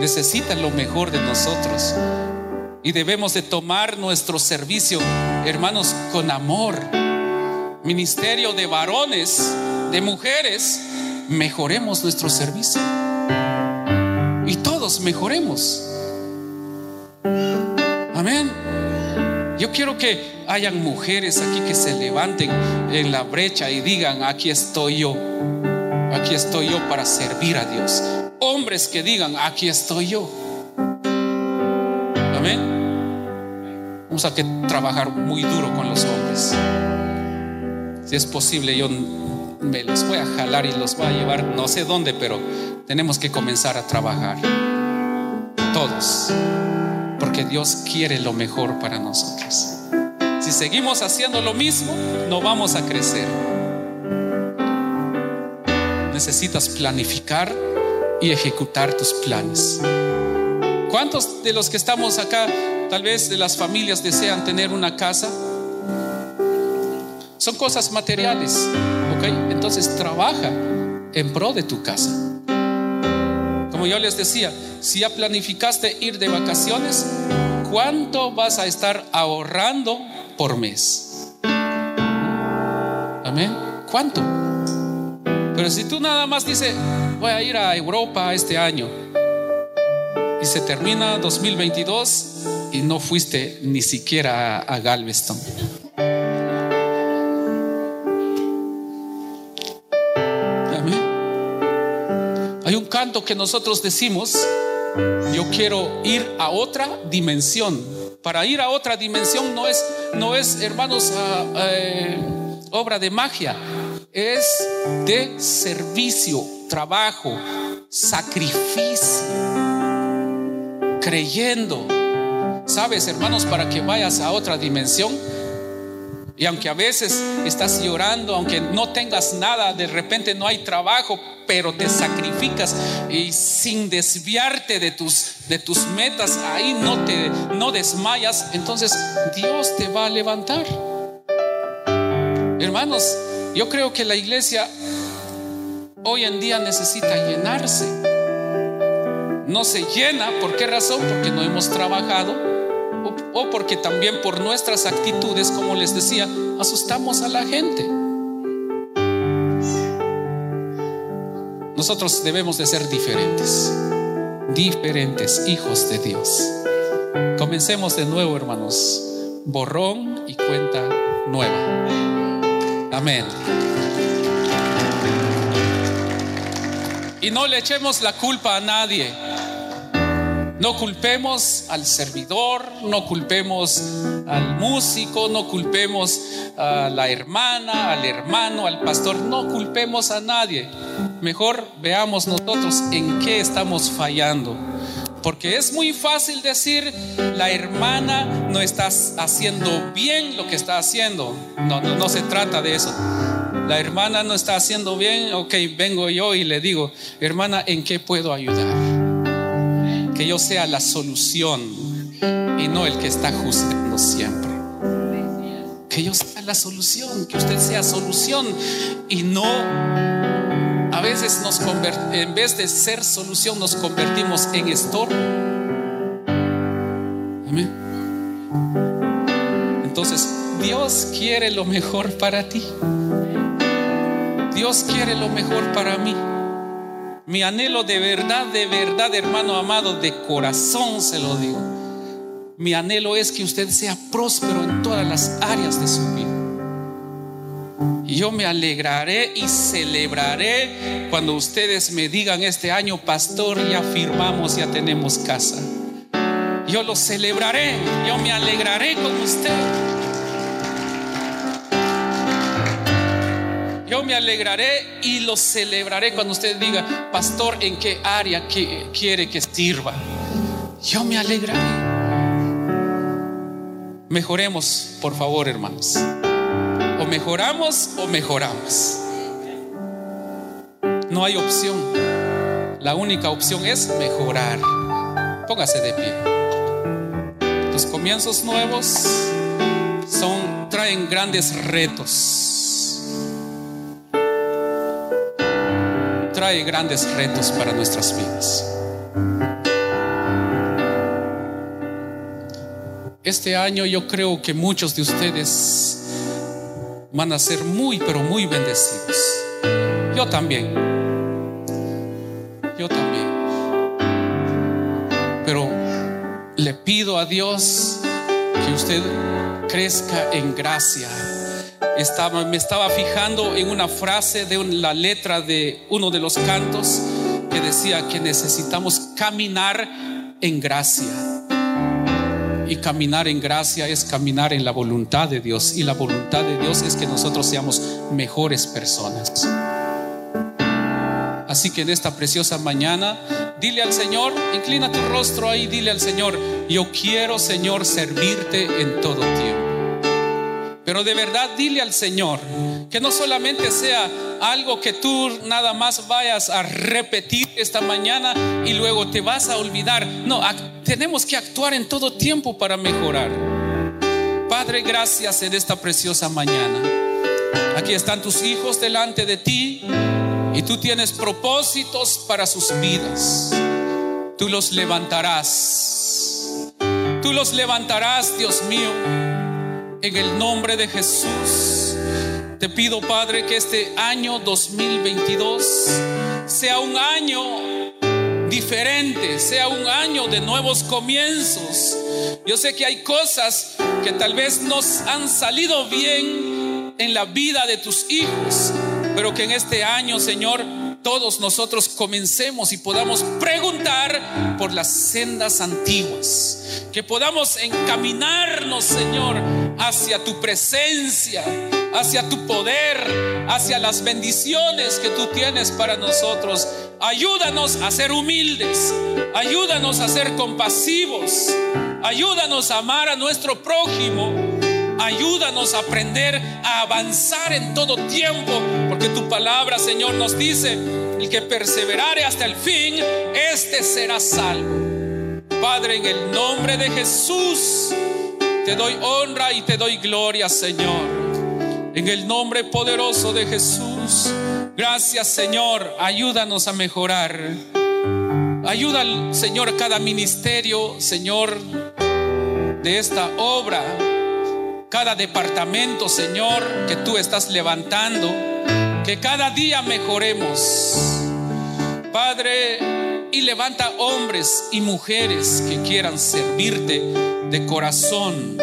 Necesita lo mejor de nosotros. Y debemos de tomar nuestro servicio, hermanos, con amor. Ministerio de varones, de mujeres, mejoremos nuestro servicio mejoremos. Amén. Yo quiero que hayan mujeres aquí que se levanten en la brecha y digan, aquí estoy yo. Aquí estoy yo para servir a Dios. Hombres que digan, aquí estoy yo. Amén. Vamos a que trabajar muy duro con los hombres. Si es posible, yo me los voy a jalar y los voy a llevar no sé dónde, pero tenemos que comenzar a trabajar todos, porque Dios quiere lo mejor para nosotros. Si seguimos haciendo lo mismo, no vamos a crecer. Necesitas planificar y ejecutar tus planes. ¿Cuántos de los que estamos acá, tal vez de las familias, desean tener una casa? Son cosas materiales, ¿ok? Entonces trabaja en pro de tu casa. Como yo les decía, si ya planificaste ir de vacaciones, ¿cuánto vas a estar ahorrando por mes? Amén. ¿Cuánto? Pero si tú nada más dices, voy a ir a Europa este año y se termina 2022 y no fuiste ni siquiera a, Galveston. Canto que nosotros decimos, yo quiero ir a otra dimensión. Para ir a otra dimensión no es, no es hermanos, eh, obra de magia, es de servicio, trabajo, sacrificio, creyendo. Sabes, hermanos, para que vayas a otra dimensión, Y aunque a veces estás llorando, aunque no tengas nada, de repente no hay trabajo, pero te sacrificas y sin desviarte de tus, de tus metas, ahí no te no desmayas, entonces Dios te va a levantar. Hermanos, yo creo que la iglesia hoy en día necesita llenarse. No se llena, ¿por qué razón? Porque no hemos trabajado o porque también por nuestras actitudes, como les decía, asustamos a la gente. Nosotros debemos de ser diferentes, diferentes hijos de Dios. Comencemos de nuevo, hermanos. Borrón y cuenta nueva. Amén. Y no le echemos la culpa a nadie. No culpemos al servidor, no culpemos al músico, no culpemos a la hermana, al hermano, al pastor, no culpemos a nadie. Mejor veamos nosotros en qué estamos fallando. Porque es muy fácil decir, la hermana no está haciendo bien lo que está haciendo. No, no, no se trata de eso. La hermana no está haciendo bien, ok, vengo yo y le digo, hermana, ¿en qué puedo ayudar? Que yo sea la solución y no el que está juzgando siempre. Que yo sea la solución, que usted sea solución y no a veces nos en vez de ser solución nos convertimos en estorbo. Amén. Entonces, Dios quiere lo mejor para ti. Dios quiere lo mejor para mí. Mi anhelo de verdad, de verdad, hermano amado, de corazón se lo digo. Mi anhelo es que usted sea próspero en todas las áreas de su vida. Y yo me alegraré y celebraré cuando ustedes me digan este año, pastor, ya firmamos, ya tenemos casa. Yo lo celebraré, yo me alegraré con usted. Me alegraré y lo celebraré cuando usted diga, pastor, ¿en qué área quiere que sirva? Yo me alegraré. Mejoremos, por favor, hermanos. O mejoramos o mejoramos. No hay opción. La única opción es mejorar. Póngase de pie. Los comienzos nuevos son traen grandes retos. Trae grandes retos para nuestras vidas. Este año yo creo que muchos de ustedes van a ser muy, pero muy bendecidos. Yo también. Yo también. Pero le pido a Dios que usted crezca en gracia estaba, me estaba fijando en una frase de la letra de uno de los cantos que decía que necesitamos caminar en gracia. Y caminar en gracia es caminar en la voluntad de Dios. Y la voluntad de Dios es que nosotros seamos mejores personas. Así que en esta preciosa mañana, dile al Señor, inclina tu rostro ahí, dile al Señor, yo quiero, Señor, servirte en todo tiempo. Pero de verdad dile al Señor que no solamente sea algo que tú nada más vayas a repetir esta mañana y luego te vas a olvidar. No, tenemos que actuar en todo tiempo para mejorar. Padre, gracias en esta preciosa mañana. Aquí están tus hijos delante de ti y tú tienes propósitos para sus vidas. Tú los levantarás. Tú los levantarás, Dios mío en el nombre de Jesús. Te pido, Padre, que este año 2022 sea un año diferente, sea un año de nuevos comienzos. Yo sé que hay cosas que tal vez nos han salido bien en la vida de tus hijos, pero que en este año, Señor, todos nosotros comencemos y podamos preguntar por las sendas antiguas, que podamos encaminarnos, Señor, hacia tu presencia, hacia tu poder, hacia las bendiciones que tú tienes para nosotros. Ayúdanos a ser humildes, ayúdanos a ser compasivos, ayúdanos a amar a nuestro prójimo Ayúdanos a aprender a avanzar en todo tiempo, porque tu palabra, Señor, nos dice, el que perseverare hasta el fin, este será salvo. Padre, en el nombre de Jesús, te doy honra y te doy gloria, Señor. En el nombre poderoso de Jesús. Gracias, Señor. Ayúdanos a mejorar. Ayuda, Señor, cada ministerio, Señor, de esta obra. Cada departamento, Señor, que tú estás levantando. Que cada día mejoremos. Padre, y levanta hombres y mujeres que quieran servirte de corazón.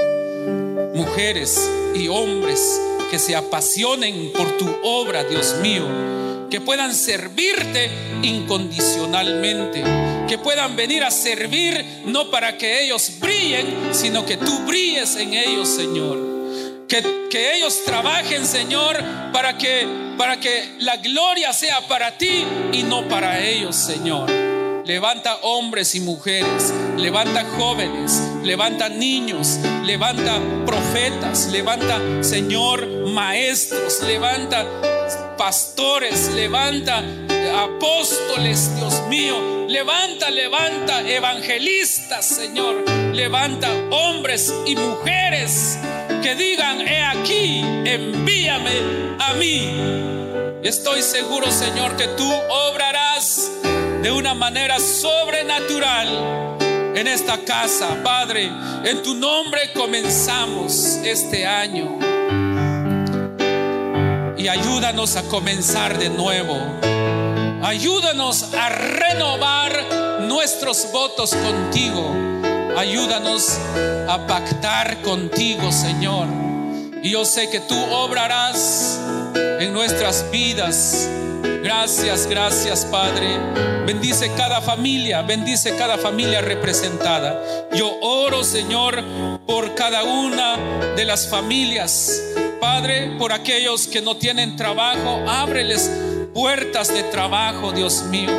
Mujeres y hombres que se apasionen por tu obra, Dios mío, que puedan servirte incondicionalmente, que puedan venir a servir no para que ellos brillen, sino que tú brilles en ellos, Señor. Que, que ellos trabajen, Señor, para que, para que la gloria sea para ti y no para ellos, Señor. Levanta hombres y mujeres, levanta jóvenes, levanta niños, levanta profetas, levanta, Señor, maestros, levanta pastores, levanta apóstoles, Dios mío, levanta, levanta evangelistas, Señor, levanta hombres y mujeres que digan, he aquí, envíame a mí. Estoy seguro, Señor, que tú obrarás de una manera sobrenatural en esta casa, Padre. En tu nombre comenzamos este año. Y ayúdanos a comenzar de nuevo. Ayúdanos a renovar nuestros votos contigo. Ayúdanos a pactar contigo, Señor. Y yo sé que tú obrarás en nuestras vidas Gracias, gracias Padre. Bendice cada familia, bendice cada familia representada. Yo oro, Señor, por cada una de las familias. Padre, por aquellos que no tienen trabajo, ábreles puertas de trabajo, Dios mío.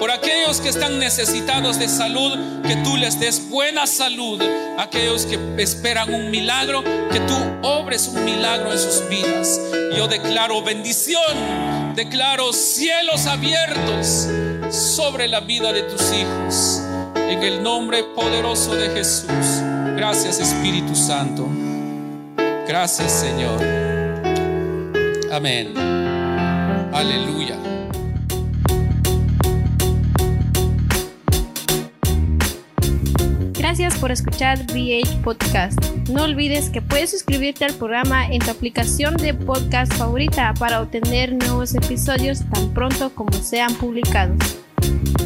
Por aquellos que están necesitados de salud, que tú les des buena salud. Aquellos que esperan un milagro, que tú obres un milagro en sus vidas. Yo declaro bendición Declaro cielos abiertos sobre la vida de tus hijos. En el nombre poderoso de Jesús. Gracias Espíritu Santo. Gracias Señor. Amén. Aleluya. Gracias por escuchar VH Podcast. No olvides que puedes suscribirte al programa en tu aplicación de podcast favorita para obtener nuevos episodios tan pronto como sean publicados.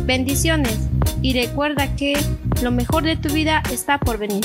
Bendiciones y recuerda que lo mejor de tu vida está por venir.